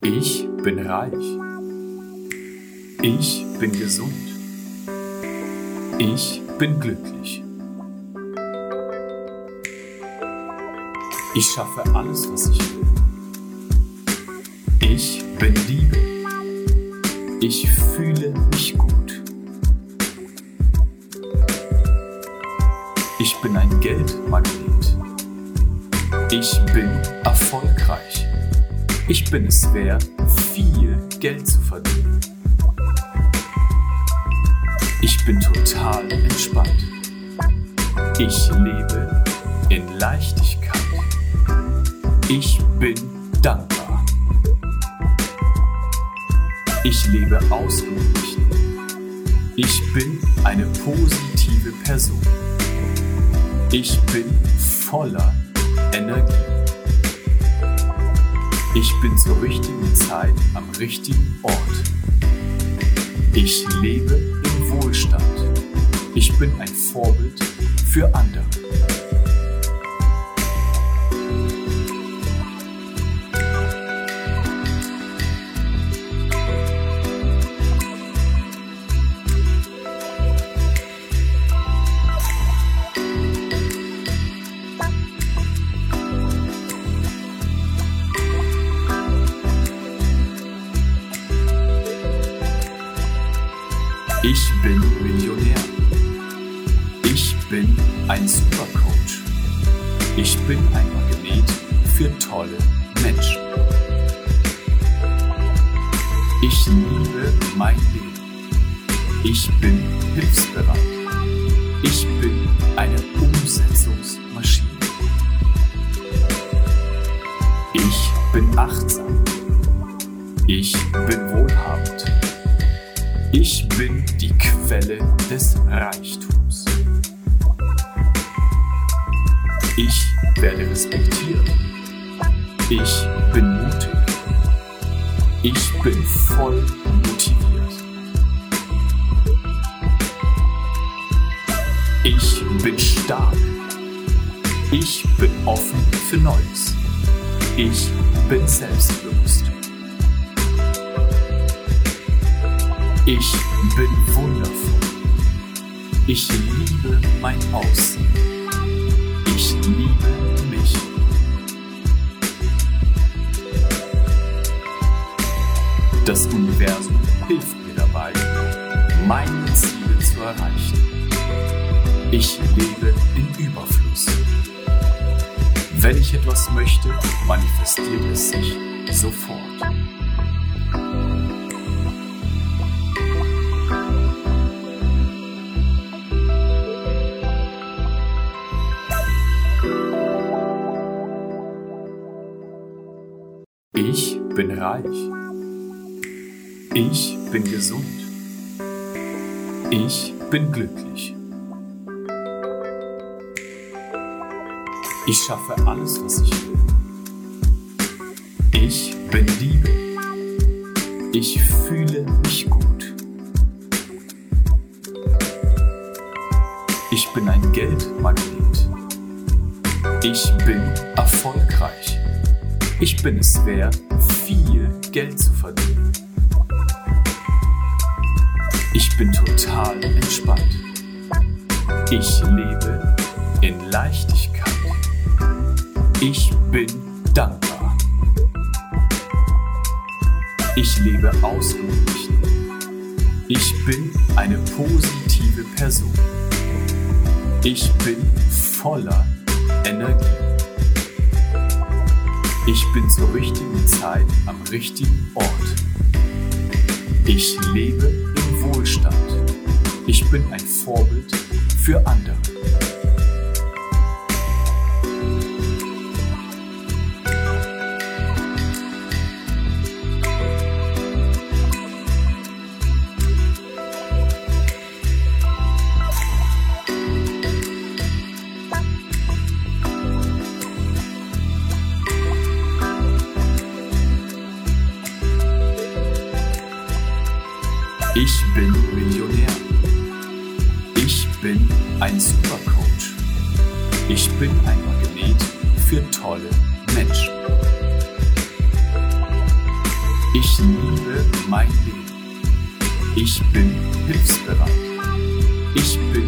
Ich bin reich. Ich bin gesund. Ich bin glücklich. Ich schaffe alles, was ich will. Ich bin Liebe. Ich fühle mich gut. Ich bin ein Geldmagnet. Ich bin erfolgreich. Ich bin es wert, viel Geld zu verdienen. Ich bin total entspannt. Ich lebe in Leichtigkeit. Ich bin dankbar. Ich lebe ausgeglichen. Ich bin eine positive Person. Ich bin voller Energie. Ich bin zur richtigen Zeit am richtigen Ort. Ich lebe im Wohlstand. Ich bin ein Vorbild für andere. Bin mutig. Ich bin voll motiviert. Ich bin stark. Ich bin offen für Neues. Ich bin selbstbewusst. Ich bin wundervoll. Ich liebe mein Aussehen. Ich liebe mich. Das Universum hilft mir dabei, meine Ziele zu erreichen. Ich lebe in Überfluss. Wenn ich etwas möchte, manifestiert es sich sofort. Ich bin reich. Ich bin gesund. Ich bin glücklich. Ich schaffe alles, was ich will. Ich bin Liebe. Ich fühle mich gut. Ich bin ein Geldmagnet. Ich bin erfolgreich. Ich bin es wert, viel Geld zu verdienen. Ich bin total entspannt. Ich lebe in Leichtigkeit. Ich bin dankbar. Ich lebe ausgeglichen. Ich bin eine positive Person. Ich bin voller Energie. Ich bin zur richtigen Zeit am richtigen Ort. Ich lebe Wohlstand. Ich bin ein Vorbild für andere. Ein Supercoach. Ich bin ein Magnet für tolle Menschen. Ich liebe mein Leben. Ich bin hilfsbereit. Ich bin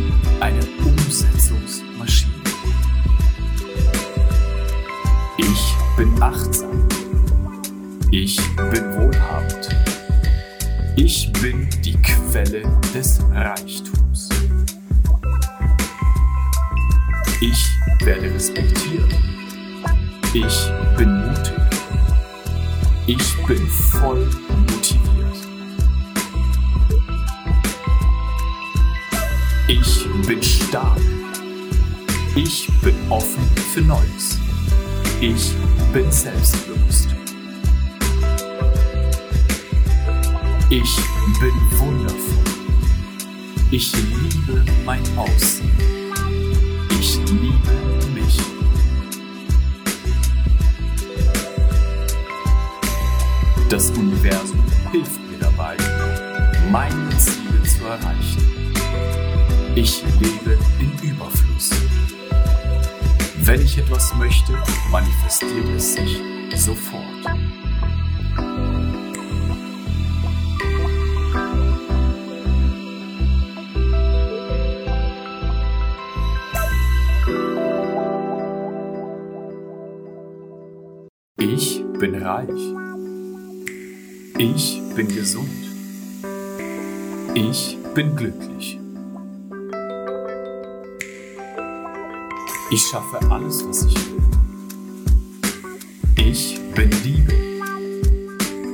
bin Liebe.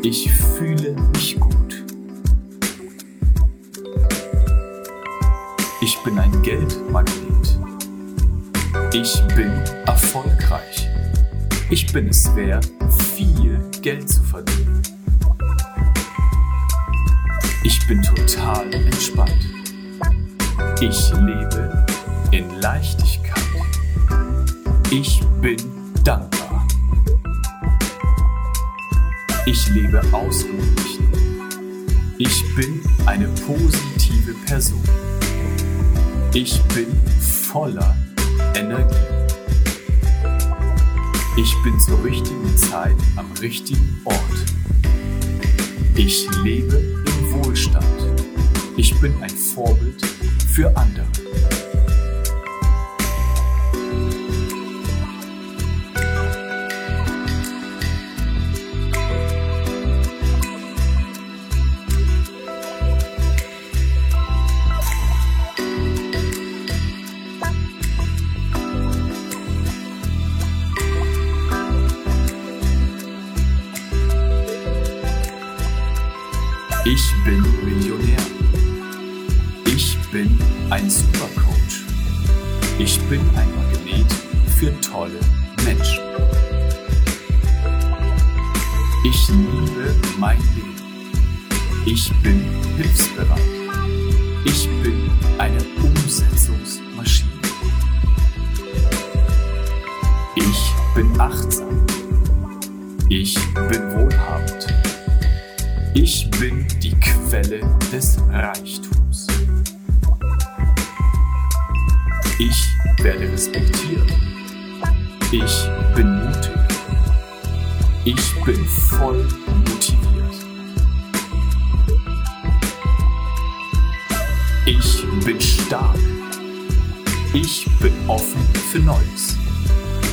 Ich fühle mich gut. Ich bin ein Geldmagnet. Ich bin erfolgreich. Ich bin es wert, viel Geld zu verdienen. Ich bin total entspannt. Ich lebe in Leichtigkeit. Ich bin dankbar. Ich lebe ausgeglichen. Ich bin eine positive Person. Ich bin voller Energie. Ich bin zur richtigen Zeit am richtigen Ort. Ich lebe im Wohlstand. Ich bin ein Vorbild für andere. Neues.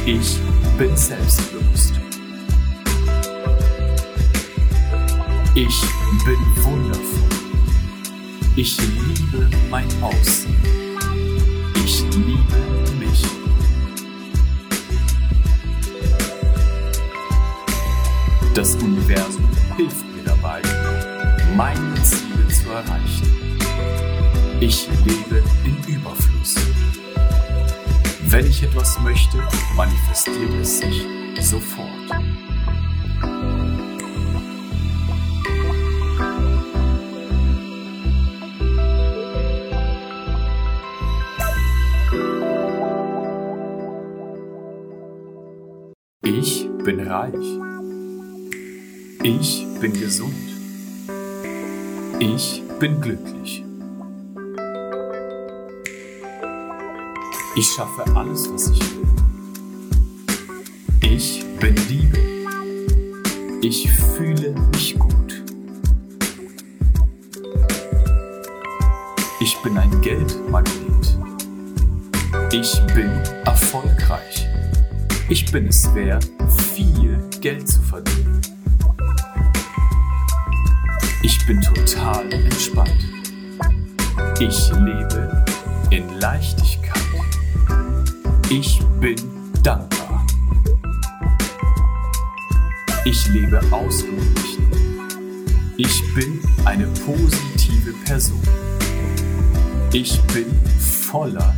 Ich bin selbstbewusst. Ich bin wundervoll. Ich liebe mein Aussehen. Ich liebe mich. Das Universum hilft mir dabei, meine Ziele zu erreichen. Ich lebe in Überfluss. Wenn ich etwas möchte, manifestiert es sich sofort. Ich bin reich. Ich bin gesund. Ich bin glücklich. Ich schaffe alles, was ich will. Ich bin Liebe. Ich fühle mich gut. Ich bin ein Geldmagnet. Ich bin erfolgreich. Ich bin es wert, viel Geld zu verdienen. Ich bin total entspannt. Ich lebe in Leichtigkeit. Ich bin dankbar. Ich lebe ausgeglichen. Ich bin eine positive Person. Ich bin voller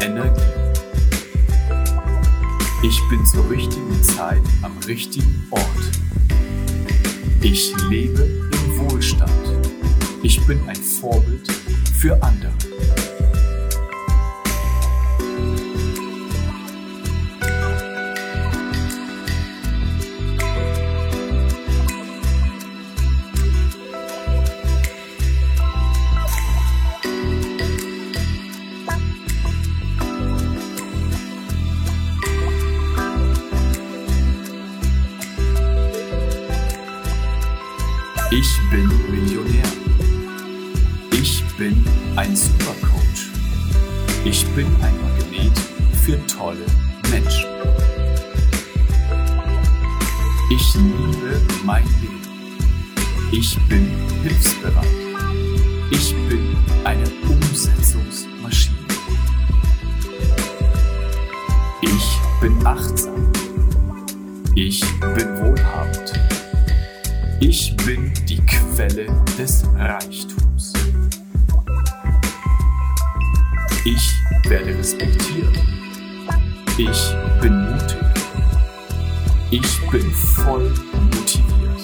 Energie. Ich bin zur richtigen Zeit am richtigen Ort. Ich lebe im Wohlstand. Ich bin ein Vorbild für andere. Ich bin Millionär. Ich bin ein Supercoach. Ich bin ein Magnet für tolle Menschen. Ich liebe mein Leben. Ich bin hilfsbereit. Ich bin eine Umsetzungsmaschine. Ich bin achtsam. Ich bin wohlhabend. Quelle des Reichtums. Ich werde respektiert. Ich bin mutig. Ich bin voll motiviert.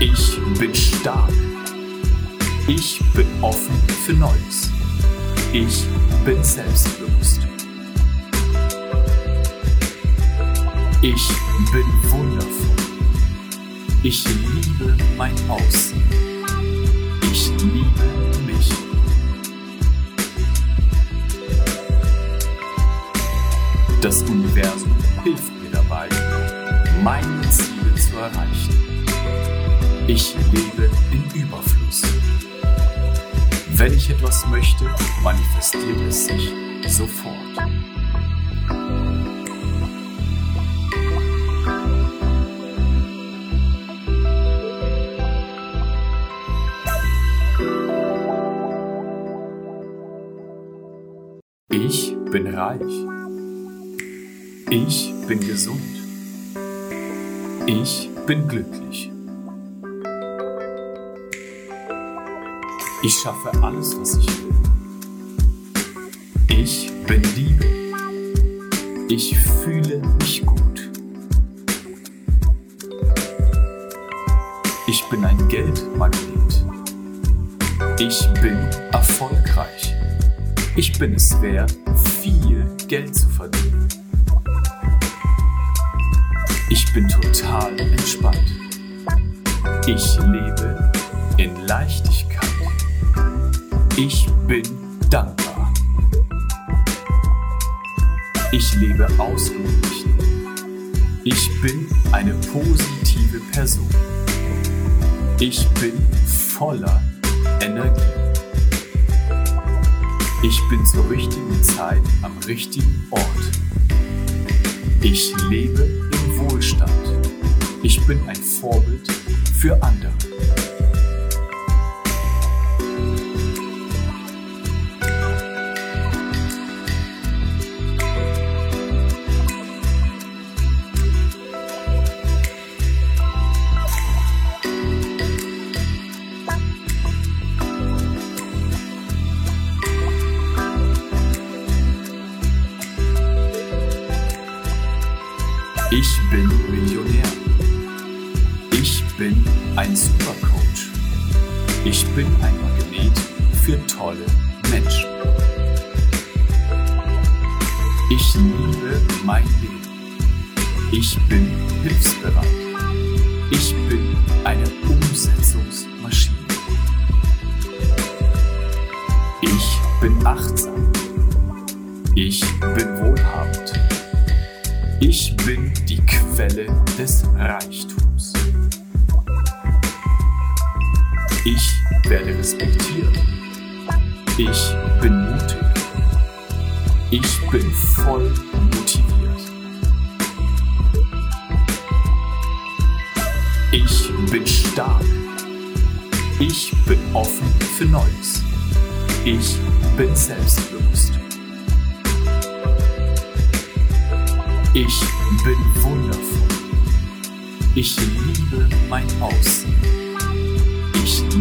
Ich bin stark. Ich bin offen für Neues. Ich bin selbstbewusst. Ich bin wundervoll. Ich liebe mein Aussehen. Ich liebe mich. Das Universum hilft mir dabei, meine Ziele zu erreichen. Ich lebe in Überfluss. Wenn ich etwas möchte, manifestiert es sich sofort. Bin reich. Ich bin gesund. Ich bin glücklich. Ich schaffe alles, was ich will. Ich bin Liebe. Ich fühle mich gut. Ich bin ein Geldmagnet. Ich bin erfolgreich. Ich bin es wert, viel Geld zu verdienen. Ich bin total entspannt. Ich lebe in Leichtigkeit. Ich bin dankbar. Ich lebe ausgeglichen. Ich bin eine positive Person. Ich bin voller Energie. Ich bin zur richtigen Zeit am richtigen Ort. Ich lebe im Wohlstand. Ich bin ein Vorbild für andere.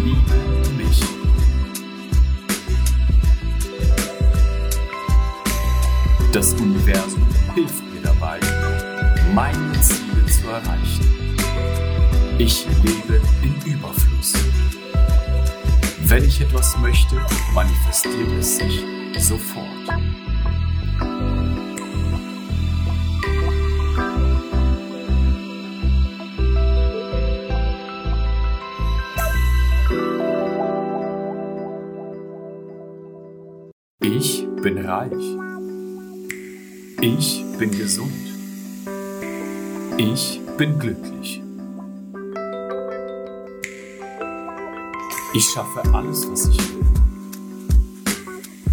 Liebe mich. Das Universum hilft mir dabei, meine Ziele zu erreichen. Ich lebe in Überfluss. Wenn ich etwas möchte, manifestiert es sich sofort. Reich. Ich bin gesund. Ich bin glücklich. Ich schaffe alles, was ich will.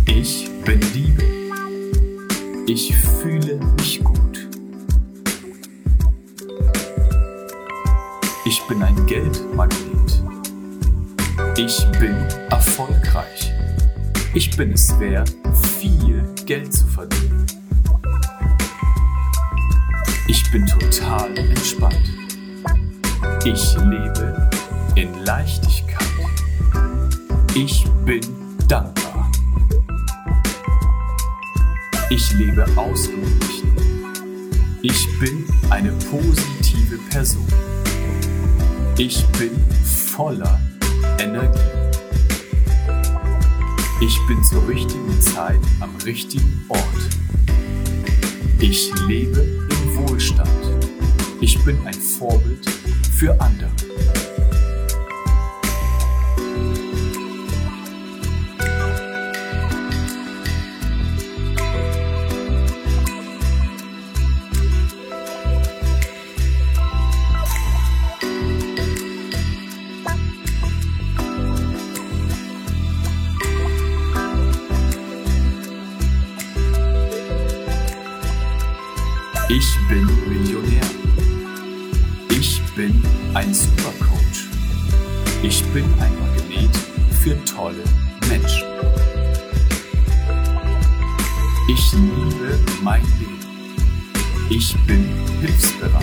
Ich bin Liebe. Ich fühle mich gut. Ich bin ein Geldmagnet. Ich bin erfolgreich. Ich bin es wert, Geld zu verdienen. Ich bin total entspannt. Ich lebe in Leichtigkeit. Ich bin dankbar. Ich lebe ausgeglichen. Ich bin eine positive Person. Ich bin voller Energie. Ich bin zur richtigen Zeit am richtigen Ort. Ich lebe im Wohlstand. Ich bin ein Vorbild für andere. Ich bin ein Magnet für tolle Menschen. Ich liebe mein Leben. Ich bin hilfsbereit.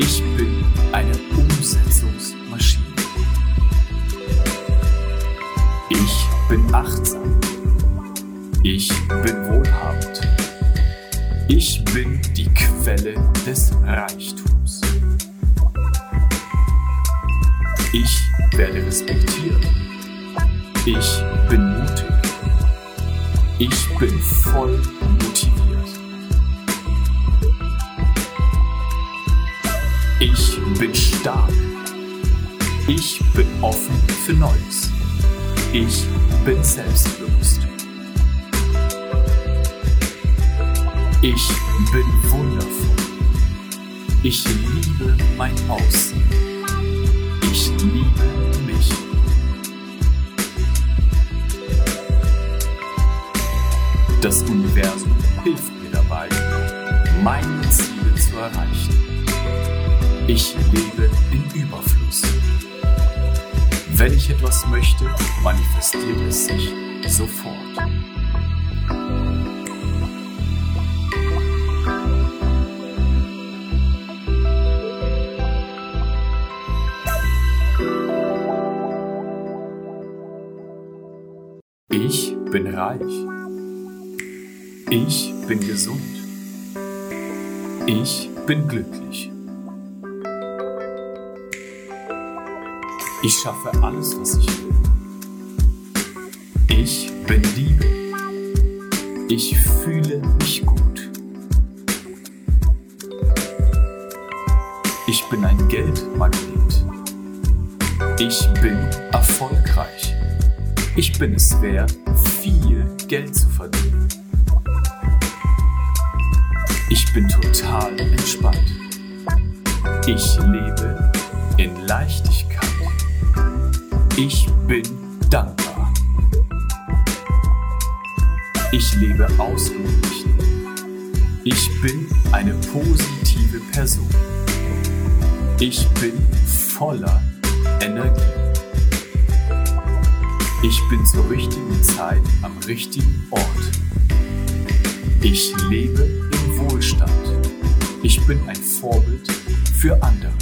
Ich bin eine Umsetzungsmaschine. Ich bin achtsam. Ich bin wohlhabend. Ich bin die Quelle des Reichtums. Ich werde respektiert. Ich bin mutig. Ich bin voll motiviert. Ich bin stark. Ich bin offen für Neues. Ich bin selbstbewusst. Ich bin wundervoll. Ich liebe mein Aussehen. Ich liebe mich. Das Universum hilft mir dabei, meine Ziele zu erreichen. Ich lebe in Überfluss. Wenn ich etwas möchte, manifestiert es sich sofort. Reich. Ich bin gesund. Ich bin glücklich. Ich schaffe alles, was ich will. Ich bin Liebe. Ich fühle mich gut. Ich bin ein Geldmagnet. Ich bin erfolgreich. Ich bin es wert, viel Geld zu verdienen. Ich bin total entspannt. Ich lebe in Leichtigkeit. Ich bin dankbar. Ich lebe ausgeglichen. Ich bin eine positive Person. Ich bin voller Energie. Ich bin zur richtigen Zeit am richtigen Ort. Ich lebe im Wohlstand. Ich bin ein Vorbild für andere.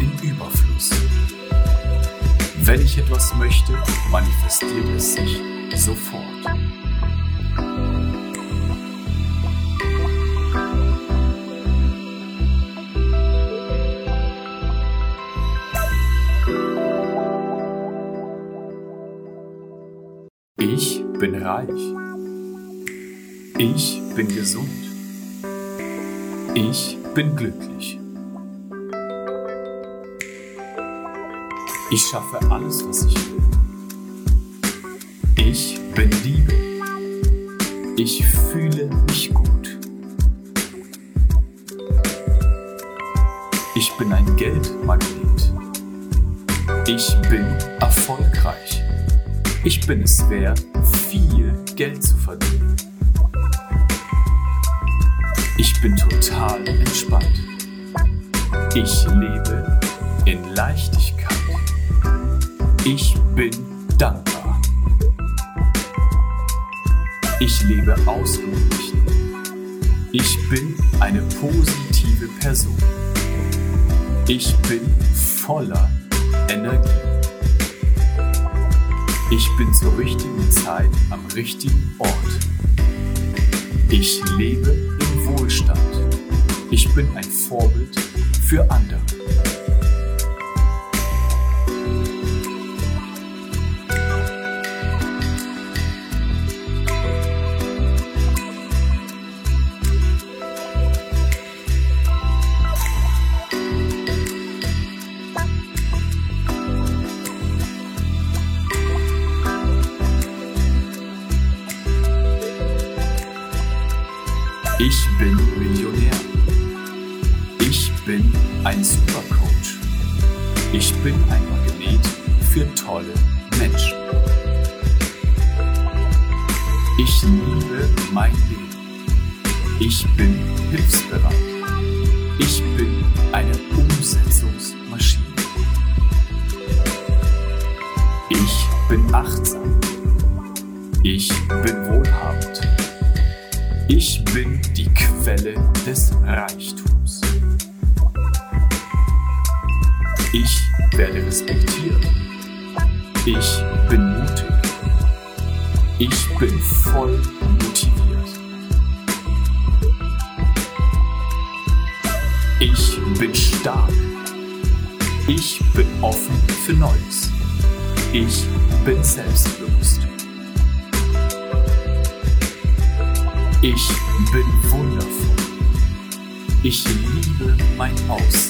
In Überfluss. Wenn ich etwas möchte, manifestiert es sich sofort. Ich bin reich. Ich bin gesund. Ich bin glücklich. Ich schaffe alles, was ich will. Ich bin Liebe. Ich fühle mich gut. Ich bin ein Geldmagnet. Ich bin erfolgreich. Ich bin es wert, viel Geld zu verdienen. Ich bin total entspannt. Ich lebe in Leichtigkeit. Ich bin dankbar. Ich lebe ausgeglichen. Ich bin eine positive Person. Ich bin voller Energie. Ich bin zur richtigen Zeit am richtigen Ort. Ich lebe im Wohlstand. Ich bin ein Vorbild für andere. Ich bin voll motiviert. Ich bin stark. Ich bin offen für Neues. Ich bin selbstbewusst. Ich bin wundervoll. Ich liebe mein Aussehen.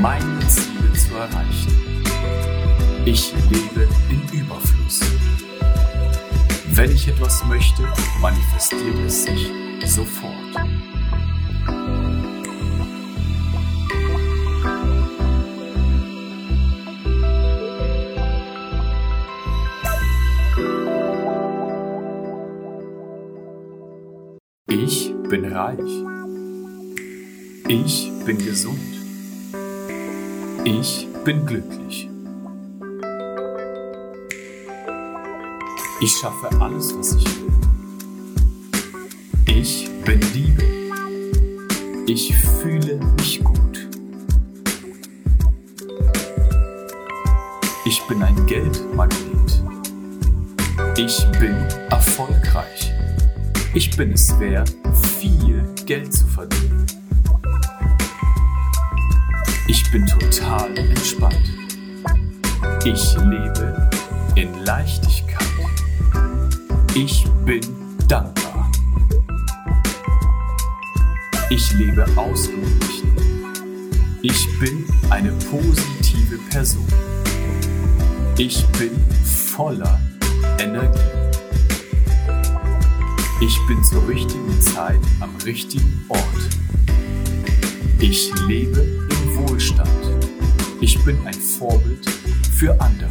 Meine Ziele zu erreichen. Ich lebe in Überfluss. Wenn ich etwas möchte, manifestiert es sich sofort. Ich bin reich. Ich bin gesund. Ich bin glücklich. Ich schaffe alles, was ich will. Ich bin Liebe. Ich fühle mich gut. Ich bin ein Geldmagnet. Ich bin erfolgreich. Ich bin es wert, viel Geld zu verdienen. Ich bin total entspannt. Ich lebe in Leichtigkeit. Ich bin dankbar. Ich lebe ausgeglichen. Ich bin eine positive Person. Ich bin voller Energie. Ich bin zur richtigen Zeit am richtigen Ort. Ich lebe Wohlstand. Ich bin ein Vorbild für andere.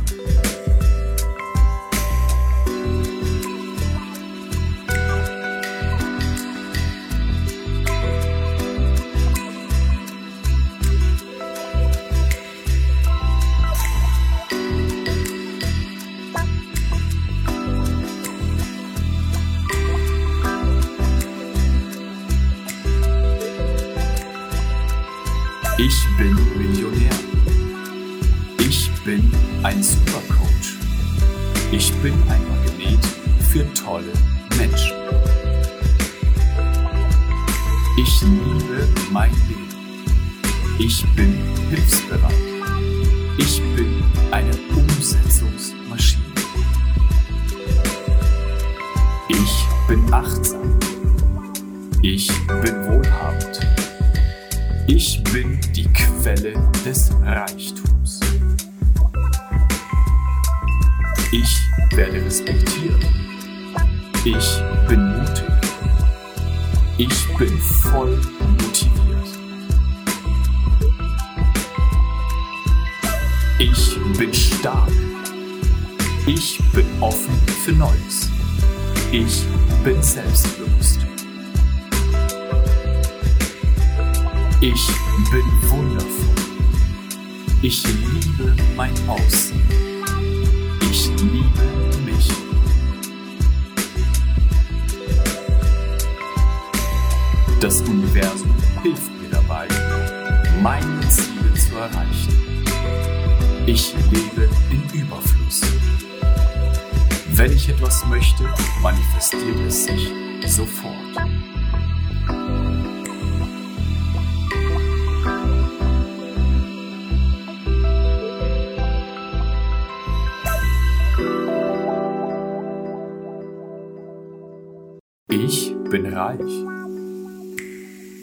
Bin reich.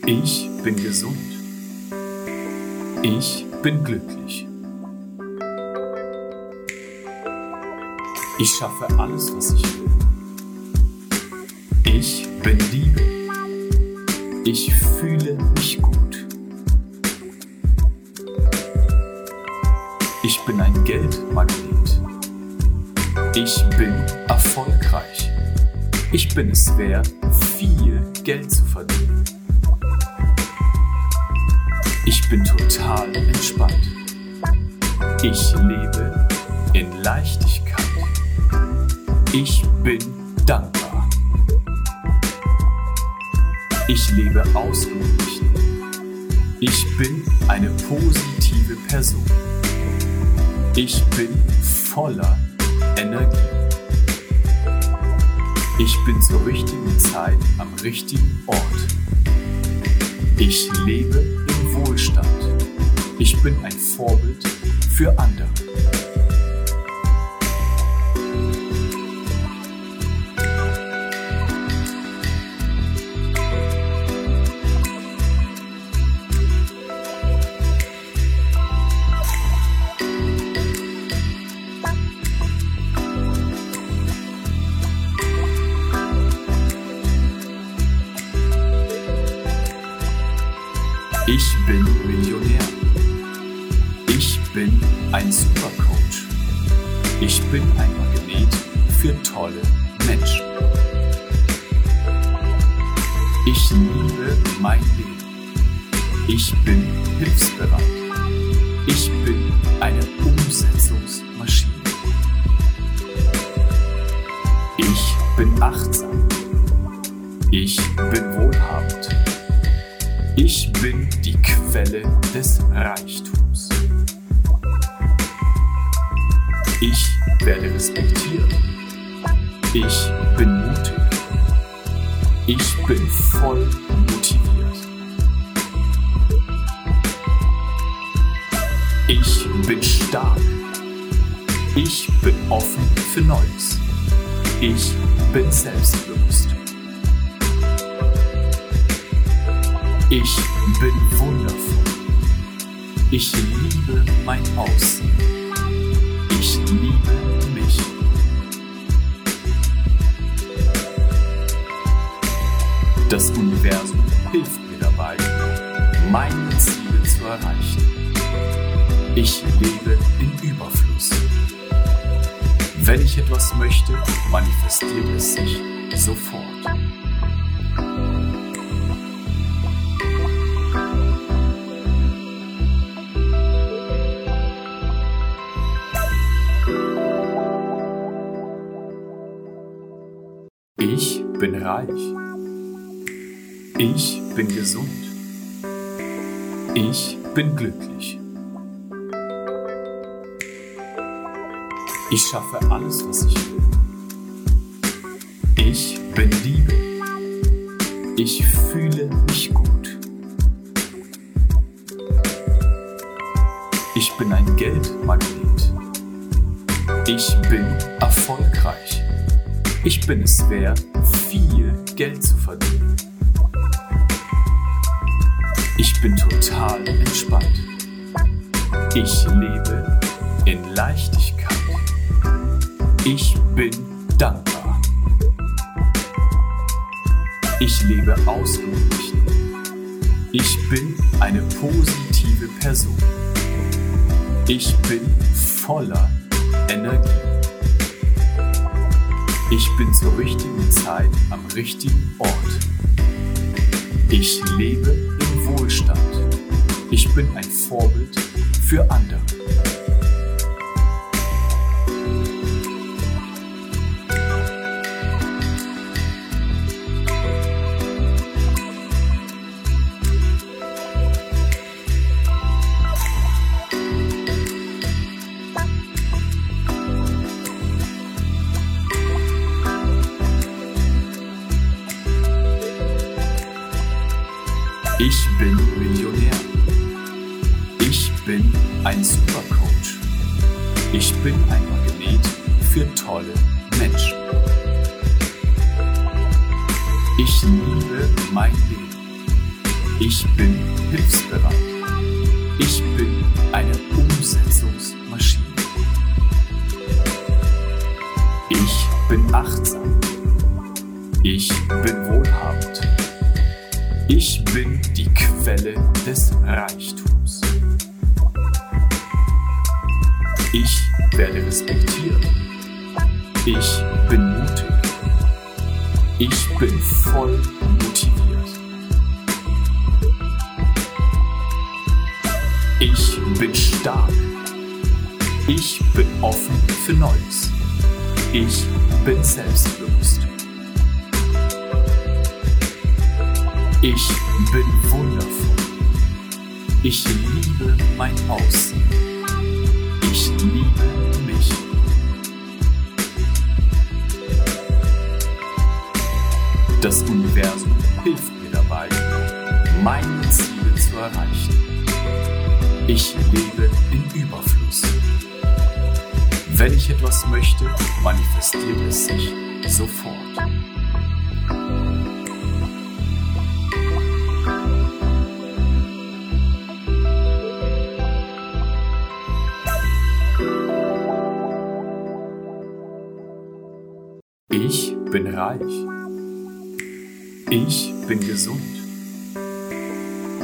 Ich bin gesund. Ich bin glücklich. Ich schaffe alles, was ich will. Ich bin Liebe. Ich fühle mich gut. Ich bin ein Geldmagnet. Ich bin erfolgreich. Ich bin es wert, Geld zu verdienen. Ich bin total entspannt. Ich lebe in Leichtigkeit. Ich bin dankbar. Ich lebe ausgeglichen. Ich bin eine positive Person. Ich bin voller Energie. Ich bin zur richtigen Zeit am richtigen Ort. Ich lebe im Wohlstand. Ich bin ein Vorbild für andere. Bin ein Magnet für tolle Menschen. Ich liebe mein Leben. Ich bin hilfsbereit. Ich bin eine Umsetzungsmaschine. Ich bin achtsam. Ich bin wohlhabend. Ich bin die Quelle des Reichtums. Ich werde respektiert. Ich bin mutig. Ich bin voll motiviert. Ich bin stark. Ich bin offen für Neues. Ich bin selbstbewusst. Ich bin wundervoll. Ich liebe mein Aussehen. Ich liebe mich. Das Universum hilft mir dabei, meine Ziele zu erreichen. Ich lebe in Überfluss. Wenn ich etwas möchte, manifestiert es sich sofort. Reich. Ich bin gesund. Ich bin glücklich. Ich schaffe alles, was ich will. Ich bin Liebe. Ich fühle mich gut. Ich bin ein Geldmagnet. Ich bin erfolgreich. Ich bin es wert, viel Geld zu verdienen. Ich bin total entspannt. Ich lebe in Leichtigkeit. Ich bin dankbar. Ich lebe ausgeglichen. Ich bin eine positive Person. Ich bin voller Energie. Ich bin zur richtigen Zeit am richtigen Ort. Ich lebe im Wohlstand. Ich bin ein Vorbild für andere.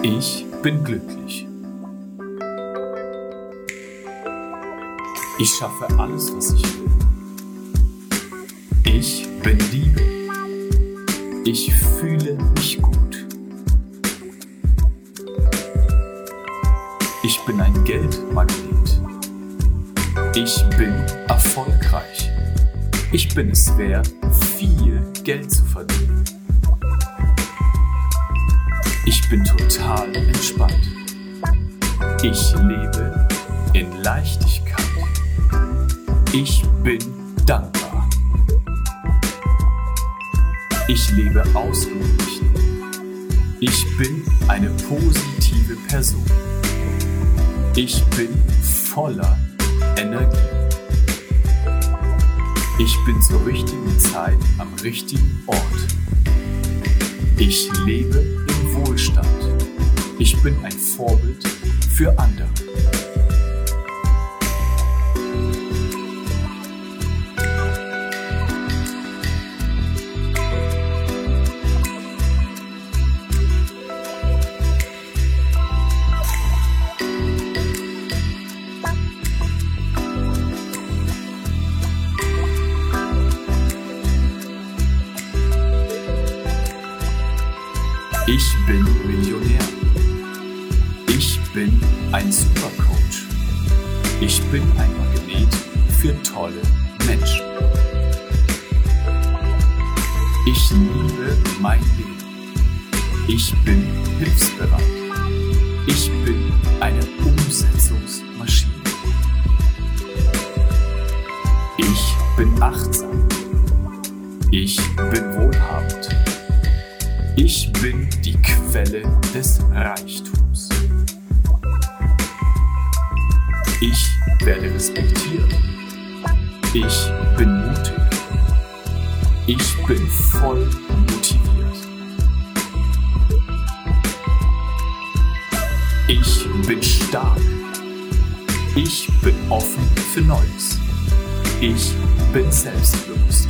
Ich bin glücklich. Ich schaffe alles, was ich will. Ich bin Liebe. Ich fühle mich gut. Ich bin ein Geldmagnet. Ich bin erfolgreich. Ich bin es wert, viel Geld zu verdienen. Ich bin total entspannt. Ich lebe in Leichtigkeit. Ich bin dankbar. Ich lebe ausgeglichen. Ich bin eine positive Person. Ich bin voller Energie. Ich bin zur richtigen Zeit am richtigen Ort. Ich lebe Wohlstand. Ich bin ein Vorbild für andere. Ich stark. Ich bin offen für Neues. Ich bin selbstbewusst.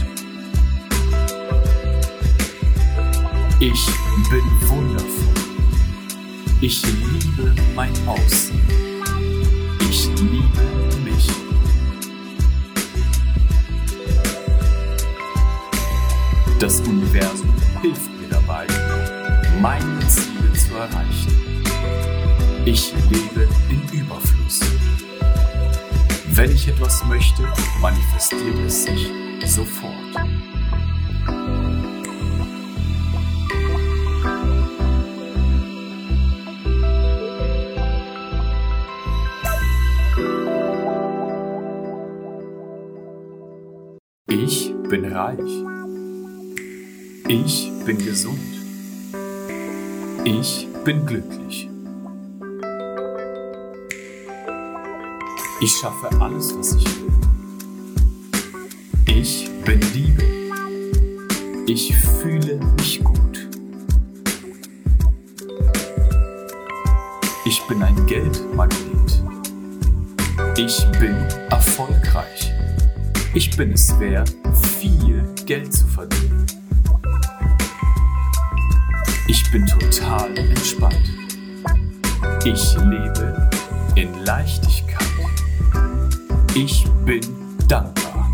Ich bin wundervoll. Ich liebe mein Aussehen. Ich liebe mich. Das Universum hilft mir dabei, meine Ziele zu erreichen. Ich lebe in Überfluss. Wenn ich etwas möchte, manifestiert es sich sofort. Ich bin reich. Ich bin gesund. Ich bin glücklich. Ich schaffe alles, was ich will. Ich bin Liebe. Ich fühle mich gut. Ich bin ein Geldmagnet. Ich bin erfolgreich. Ich bin es wert, viel Geld zu verdienen. Ich bin total entspannt. Ich lebe in Leichtigkeit. Ich bin dankbar.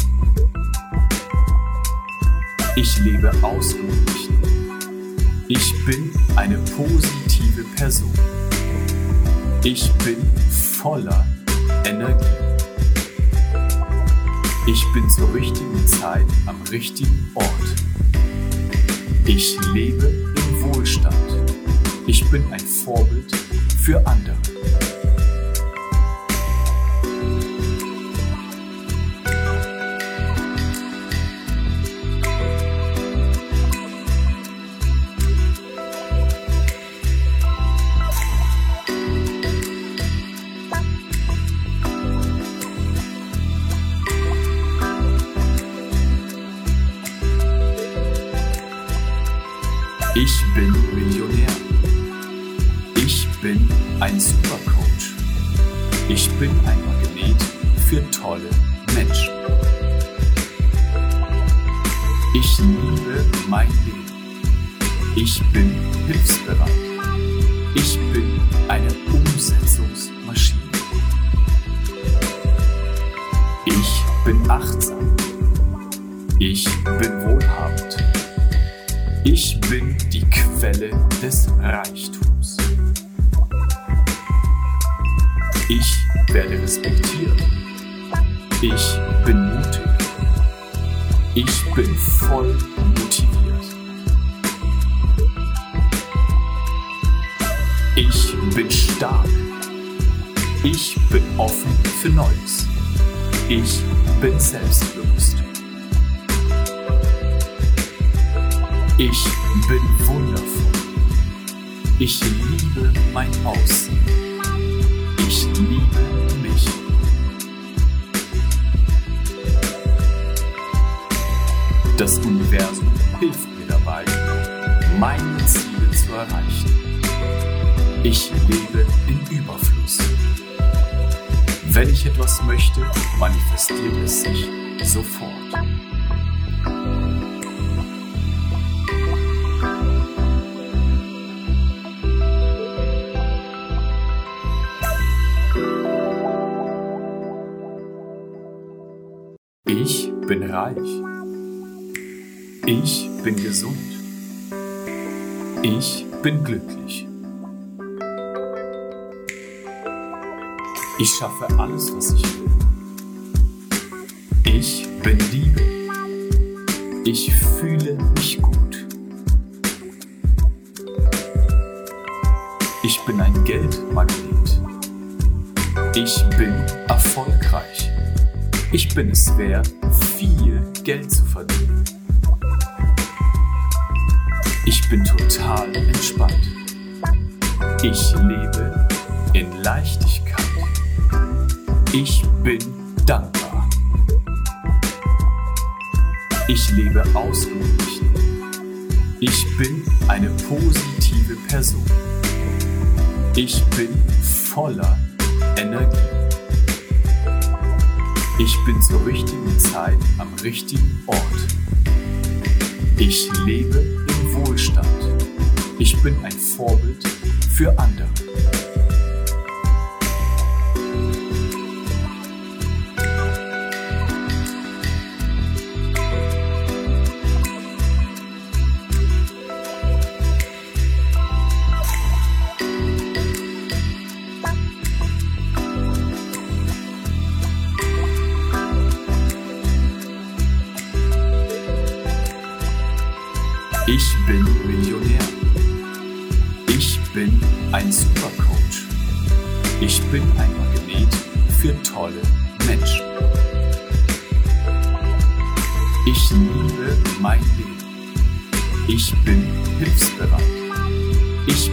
Ich lebe ausgeglichen. Ich bin eine positive Person. Ich bin voller Energie. Ich bin zur richtigen Zeit am richtigen Ort. Ich lebe im Wohlstand. Ich bin ein Vorbild für andere. Ich bin ein Magnet für tolle Menschen. Ich liebe mein Leben. Ich bin hilfsbereit. Ich bin Ich bin ein Geldmagnet. Ich bin erfolgreich. Ich bin es wert, viel Geld zu verdienen. Ich bin total entspannt. Ich lebe in Leichtigkeit. Ich bin dankbar. Ich lebe ausgeglichen. Ich bin eine positive Person. Ich bin voller Energie. Ich bin zur richtigen Zeit am richtigen Ort. Ich lebe im Wohlstand. Ich bin ein Vorbild für andere. Ich bin ein Magnet für tolle Menschen. Ich liebe mein Leben. Ich bin hilfsbereit. Ich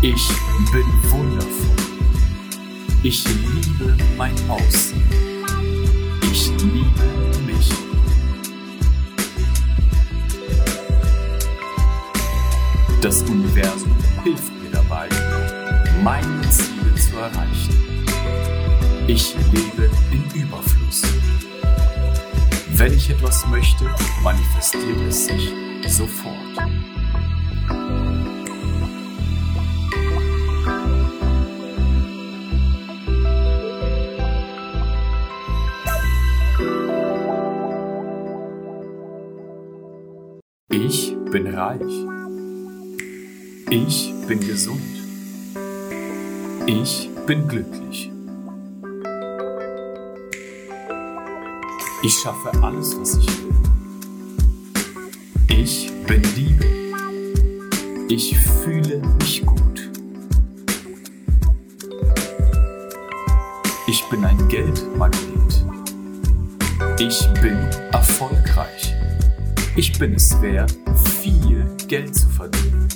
Ich bin wundervoll. Ich liebe mein Aussehen. Ich liebe mich. Das Universum hilft mir dabei, meine Ziele zu erreichen. Ich lebe in Überfluss. Wenn ich etwas möchte, manifestiert es sich sofort. Reich. Ich bin gesund. Ich bin glücklich. Ich schaffe alles, was ich will. Ich bin Liebe. Ich fühle mich gut. Ich bin ein Geldmagnet. Ich bin erfolgreich. Ich bin es wert, viel Geld zu verdienen.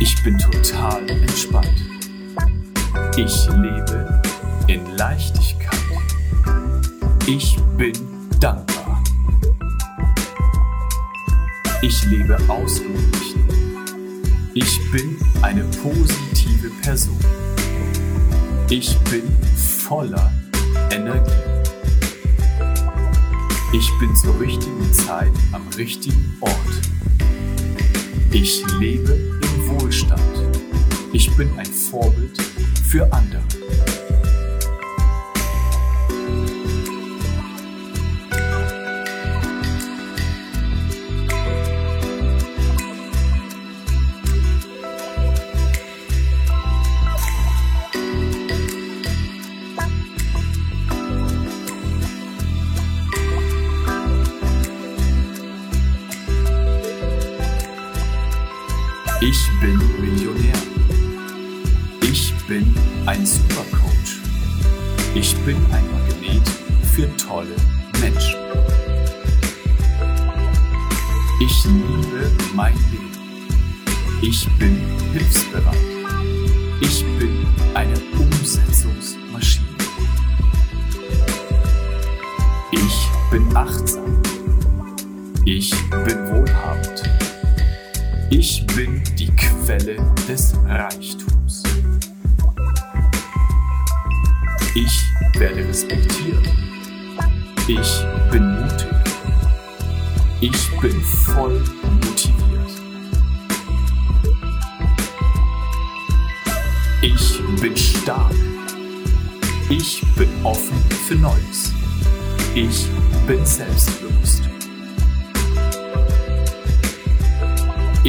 Ich bin total entspannt. Ich lebe in Leichtigkeit. Ich bin dankbar. Ich lebe ausgeglichen. Ich bin eine positive Person. Ich bin voller Energie. Ich bin zur richtigen Zeit am richtigen Ort. Ich lebe im Wohlstand. Ich bin ein Vorbild für andere. Ich bin Millionär. Ich bin ein Supercoach. Ich bin ein Magnet für tolle Menschen. Ich liebe mein Leben. Ich bin hilfsbereit. Ich bin eine Umsetzungsmaschine. Ich bin achtsam. Ich bin wohlhabend. Ich bin die Quelle des Reichtums. Ich werde respektiert. Ich bin mutig. Ich bin voll motiviert. Ich bin stark. Ich bin offen für Neues. Ich bin selbstbewusst.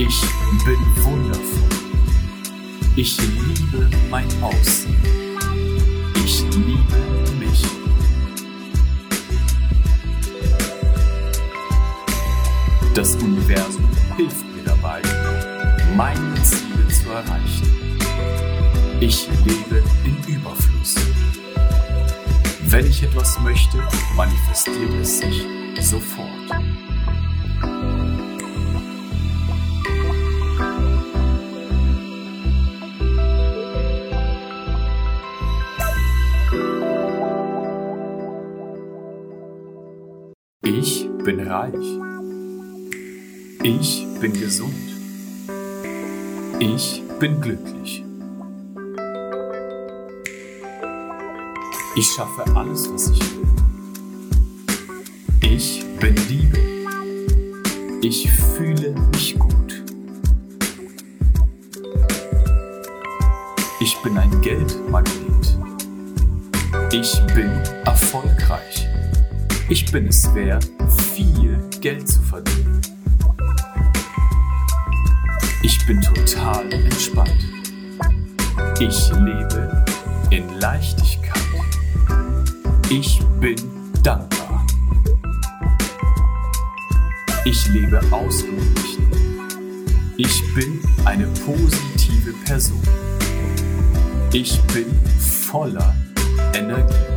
Ich bin wundervoll. Ich liebe mein Aussehen. Ich liebe mich. Das Universum hilft mir dabei, meine Ziele zu erreichen. Ich lebe in Überfluss. Wenn ich etwas möchte, manifestiert es sich sofort. Reich. Ich bin gesund. Ich bin glücklich. Ich schaffe alles, was ich will. Ich bin Liebe. Ich fühle mich gut. Ich bin ein Geldmagnet. Ich bin erfolgreich. Ich bin es wert, viel Geld zu verdienen. Ich bin total entspannt. Ich lebe in Leichtigkeit. Ich bin dankbar. Ich lebe ausgeglichen. Ich bin eine positive Person. Ich bin voller Energie.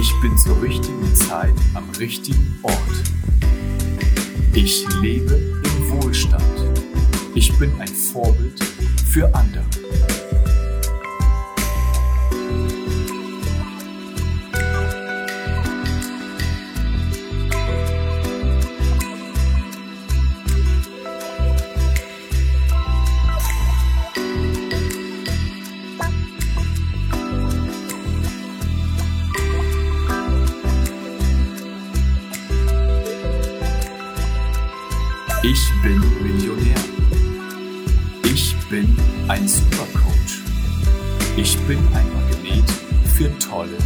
Ich bin zur richtigen Zeit am richtigen Ort. Ich lebe im Wohlstand. Ich bin ein Vorbild für andere. Ein Supercoach. Ich bin ein Magnet für tolle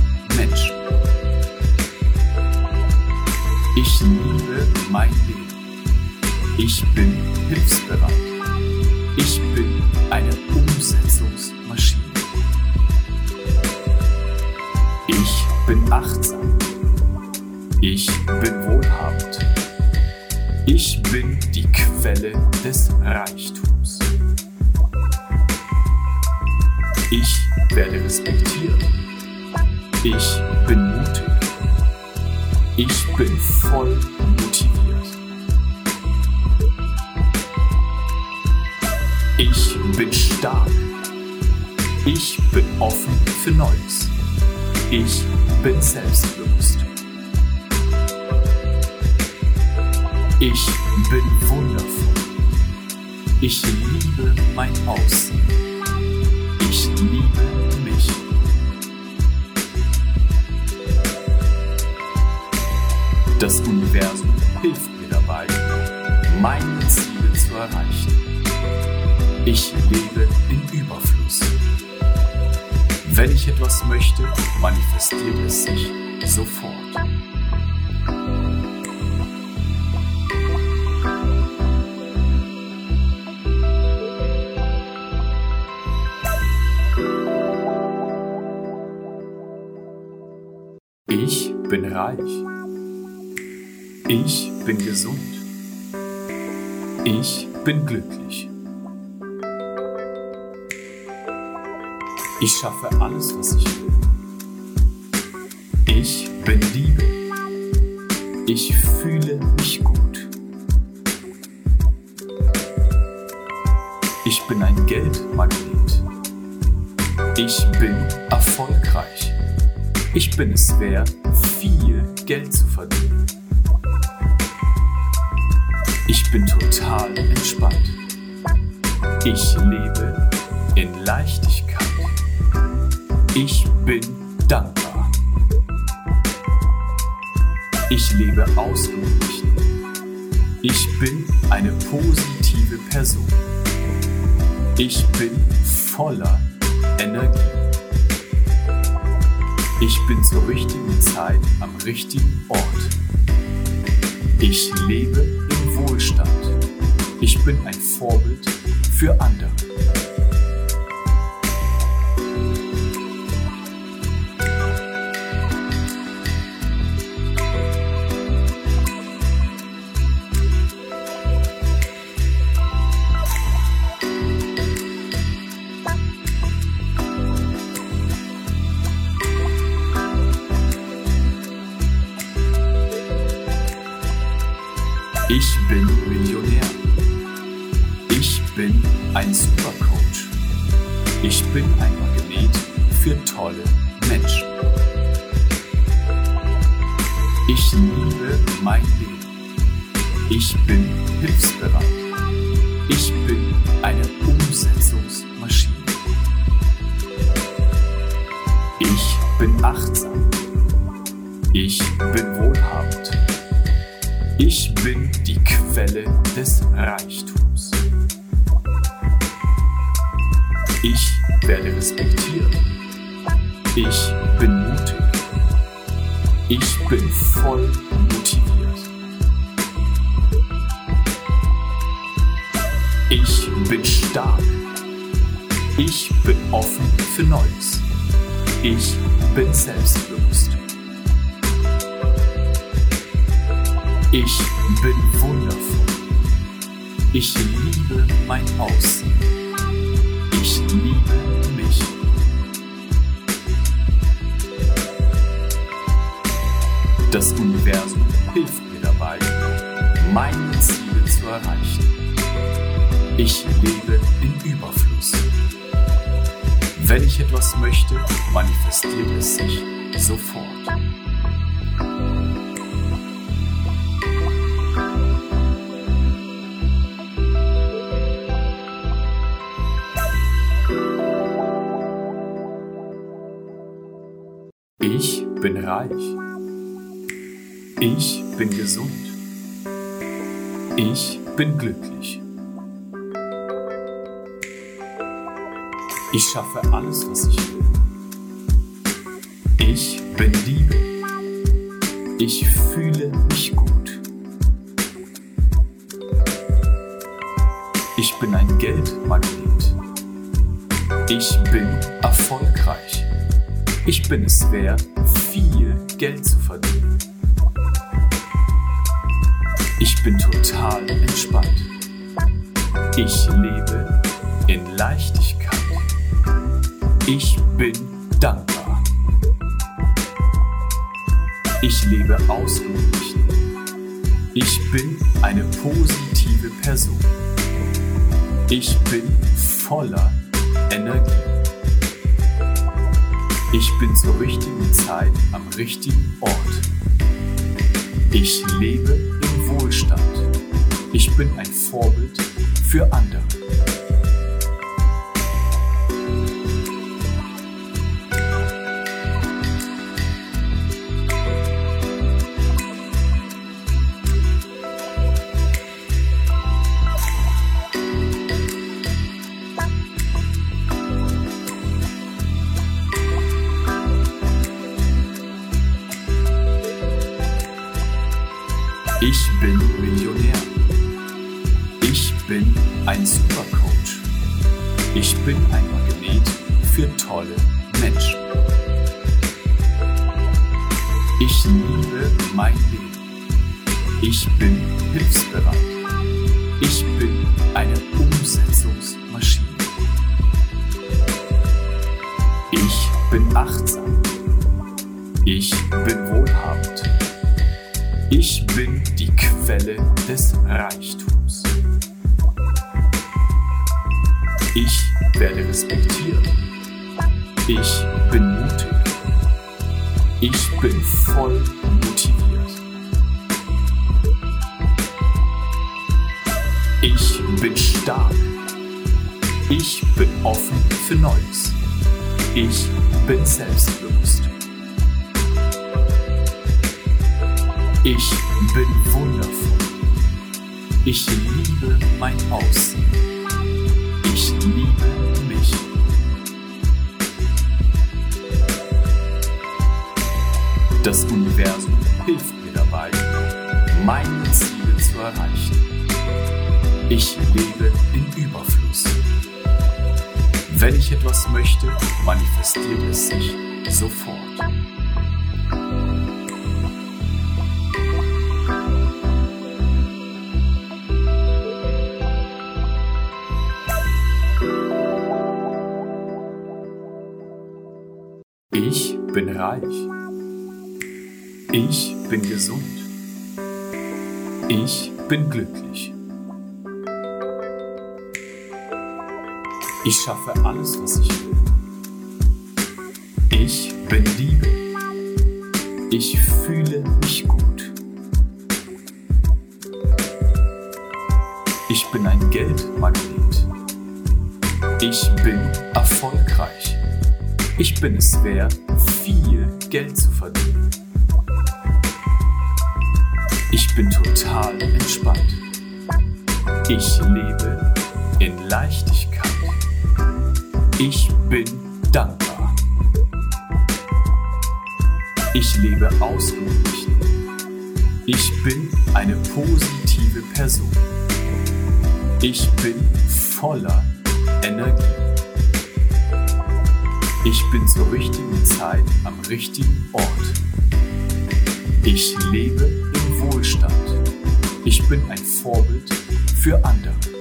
Das Universum hilft mir dabei, meine Ziele zu erreichen. Ich lebe in Überfluss. Wenn ich etwas möchte, manifestiert es sich sofort. Ich bin reich. Ich bin gesund. Ich bin glücklich. Ich schaffe alles, was ich will. Ich bin Liebe. Ich fühle mich gut. Ich bin ein Geldmagnet. Ich bin erfolgreich. Ich bin es wert, viel Geld zu verdienen. Ich bin total entspannt. Ich lebe in Leichtigkeit. Ich bin dankbar. Ich lebe ausgeglichen. Ich bin eine positive Person. Ich bin voller Energie. Ich bin zur richtigen Zeit am richtigen Ort. Ich lebe Wohlstand. Ich bin ein Vorbild für andere. Ich liebe mein Leben. Ich bin hilfsbereit. Ich bin eine Umsetzungsmaschine. Ich bin achtsam. Ich bin wohlhabend. Ich bin die Quelle des Reichtums. Ich werde respektiert. Ich bin. Ich bin voll motiviert. Ich bin stark. Ich bin offen für Neues. Ich bin selbstbewusst. Ich bin wundervoll. Ich liebe mein Aussehen. Ich liebe mich. Das Universum hilft mir dabei, meine Ziele zu erreichen. Ich lebe in Überfluss. Wenn ich etwas möchte, manifestiert es sich sofort. Ich bin reich. Ich bin gesund. Ich bin glücklich. Ich schaffe alles, was ich will. Ich bin Liebe. Ich fühle mich gut. Ich bin ein Geldmagnet. Ich bin erfolgreich. Ich bin es wert, viel Geld zu verdienen. Ich bin total entspannt. Ich lebe in Leichtigkeit. Ich bin dankbar. Ich lebe ausgeglichen. Ich bin eine positive Person. Ich bin voller Energie. Ich bin zur richtigen Zeit am richtigen Ort. Ich lebe Wohlstand. Ich bin ein Vorbild für andere. Ein Supercoach. Ich bin ein Magnet für tolle Menschen. Ich liebe mein Leben. Ich bin hilfsbereit. Ich bin sofort. Ich bin reich. Ich bin gesund. Ich bin glücklich. Ich schaffe alles, was ich will. Ich bin Liebe. Ich fühle mich gut. Ich bin ein Geldmagnet. Ich bin erfolgreich. Ich bin es wert, viel Geld zu verdienen. Ich bin total entspannt. Ich lebe in Leichtigkeit. Ich bin dankbar. Ich lebe ausgeglichen. Ich bin eine positive Person. Ich bin voller Energie. Ich bin zur richtigen Zeit am richtigen Ort. Ich lebe im Wohlstand. Ich bin ein Vorbild für andere.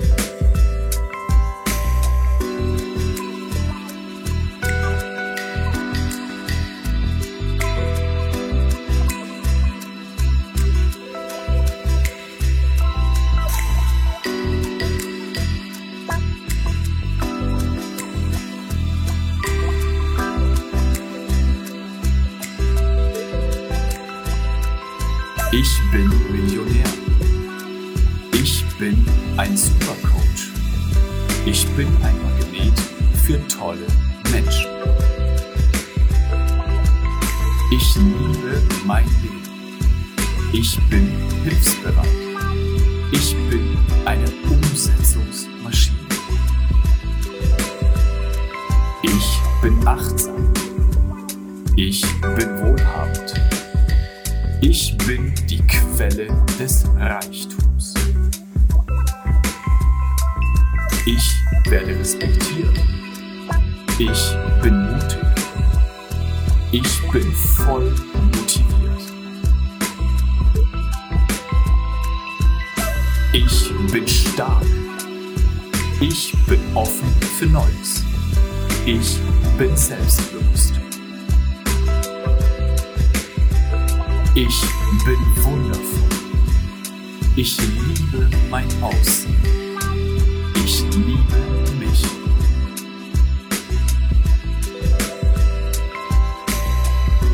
Ich bin wohlhabend. Ich bin die Quelle des Reichtums. Ich werde respektiert. Ich bin mutig. Ich bin voll motiviert. Ich bin stark. Ich bin offen für Neues. Ich bin selbstbewusst. Ich bin wundervoll. Ich liebe mein Aussehen. Ich liebe mich.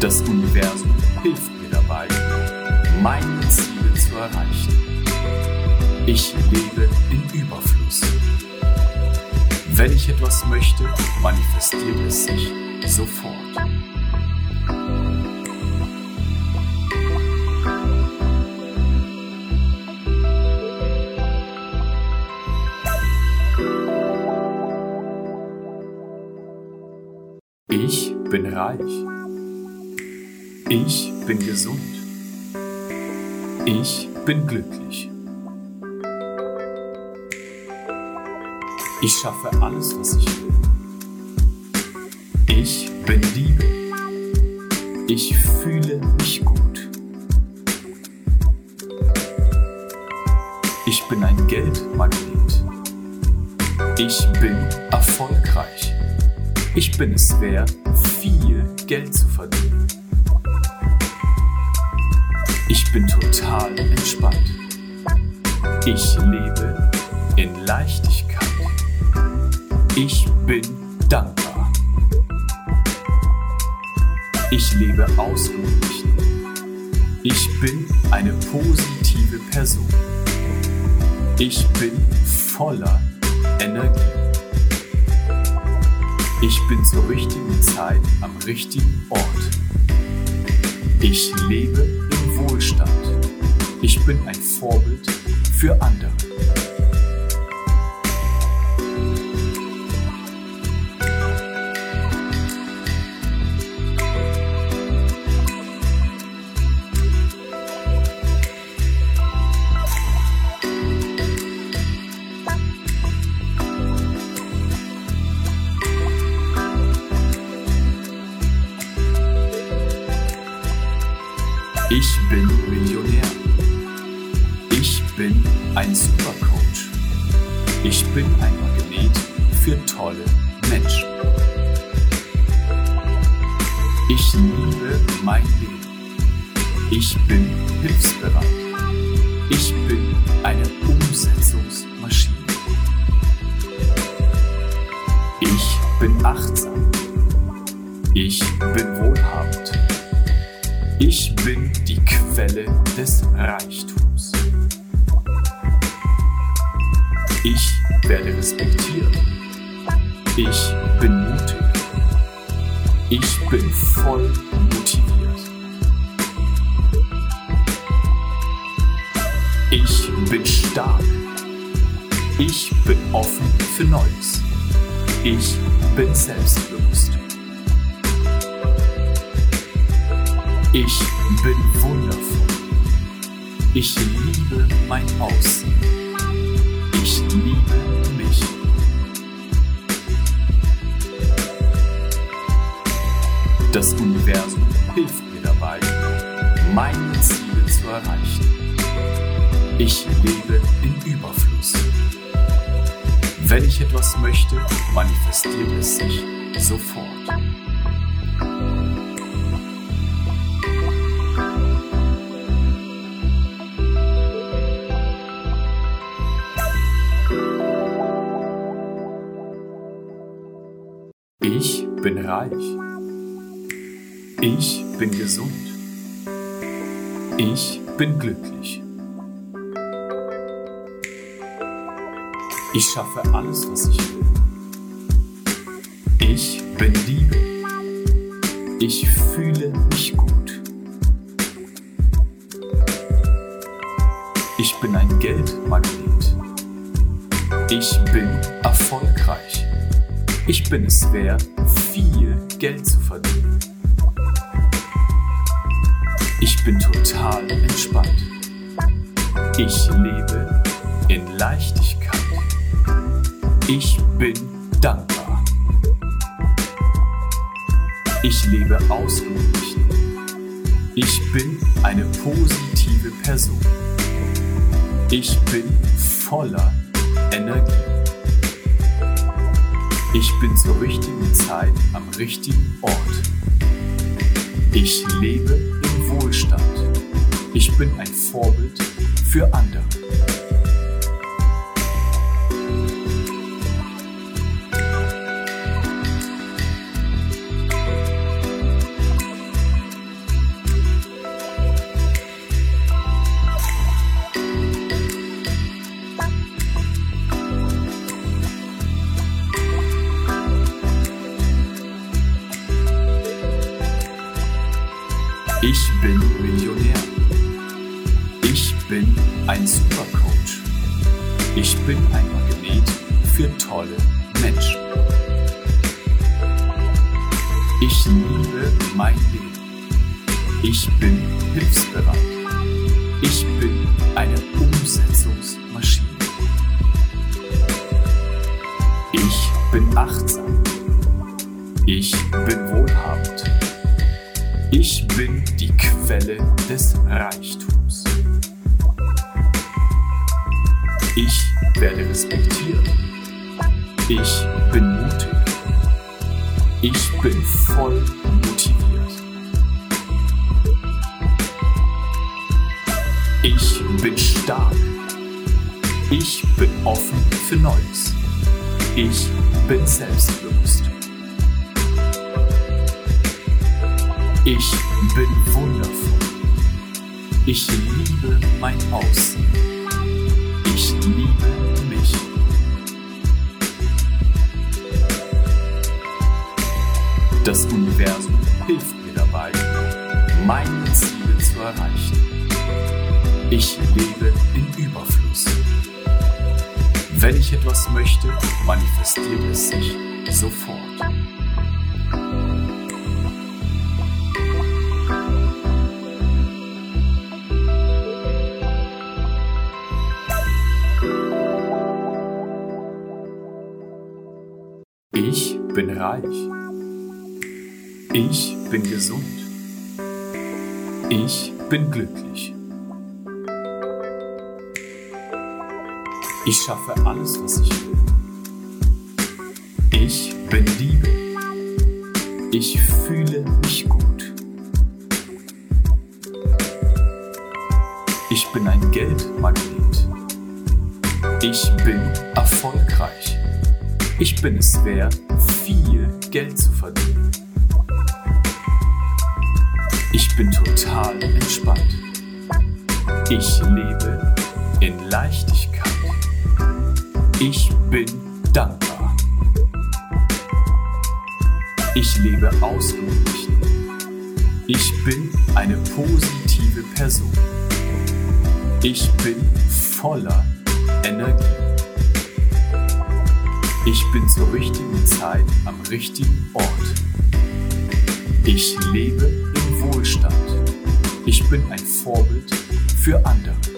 Das Universum hilft mir dabei, meine Ziele zu erreichen. Ich lebe in Überfluss. Wenn ich etwas möchte, manifestiert es sich sofort. Ich bin reich. Ich bin gesund. Ich bin glücklich. Ich schaffe alles, was ich will. Ich bin Liebe. Ich fühle mich gut. Ich bin ein Geldmagnet. Ich bin erfolgreich. Ich bin es wert, viel Geld zu verdienen. Ich bin total entspannt. Ich lebe in Leichtigkeit. Ich bin dankbar. Ich lebe ausgeglichen. Ich bin eine positive Person. Ich bin voller Energie. Ich bin zur richtigen Zeit am richtigen Ort. Ich lebe im Wohlstand. Ich bin ein Vorbild für andere. Ich bin Millionär. Ich bin ein Supercoach. Ich bin ein Magnet für tolle Menschen. Ich liebe mein Leben. Ich bin hilfsbereit. Ich bin reich. Ich bin gesund. Ich bin glücklich. Ich schaffe alles, was ich will. Ich bin Liebe. Ich fühle mich gut. Ich bin ein Geldmagnet. Ich bin erfolgreich. Ich bin es wert, viel Geld zu verdienen. Ich bin total entspannt. Ich lebe in Leichtigkeit. Ich bin dankbar. Ich lebe ausgeglichen. Ich bin eine positive Person. Ich bin voller Energie. Ich bin zur richtigen Zeit am richtigen Ort. Ich lebe im Wohlstand. Ich bin ein Vorbild für andere. Ich bin mutig. Ich bin voll motiviert. Ich bin stark. Ich bin offen für Neues. Ich bin selbstbewusst. Ich bin wundervoll. Ich liebe mein Aussehen. Ich liebe mich. Das Universum hilft mir dabei, meine Ziele zu erreichen. Ich lebe in Überfluss. Wenn ich etwas möchte, manifestiert es sich sofort. Ich bin reich. Ich bin gesund. Ich bin glücklich. Ich schaffe alles, was ich will. Ich bin Liebe. Ich fühle mich gut. Ich bin ein Geldmagnet. Ich bin erfolgreich. Ich bin es wert, viel Geld zu verdienen. Ich bin total entspannt. Ich lebe in Leichtigkeit. Ich bin dankbar. Ich lebe ausgeglichen. Ich bin eine positive Person. Ich bin voller Energie. Ich bin zur richtigen Zeit am richtigen Ort. Ich lebe Wohlstand. Ich bin ein Vorbild für andere.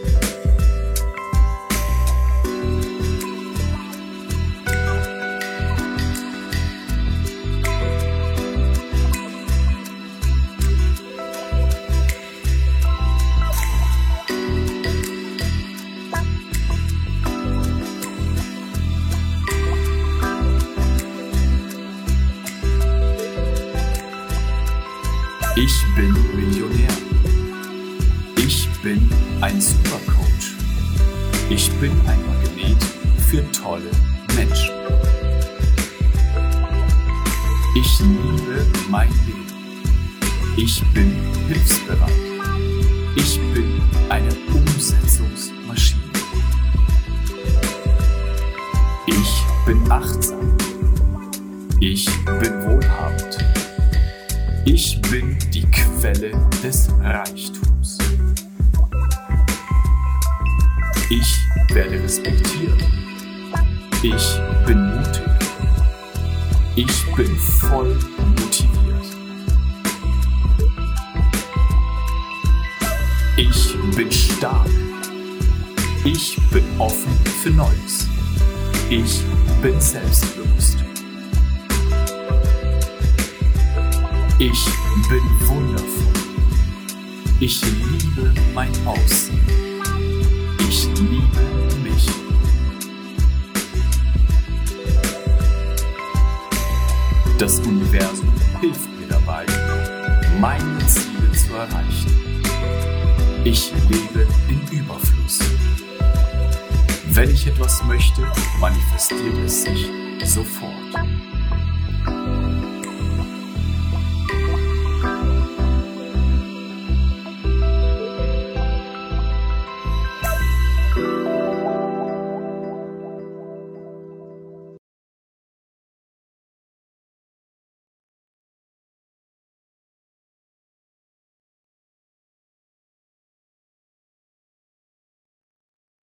Ein Supercoach. Ich bin ein Magnet für tolle Menschen. Ich liebe mein Leben. Ich bin hilfsbereit. Ich bin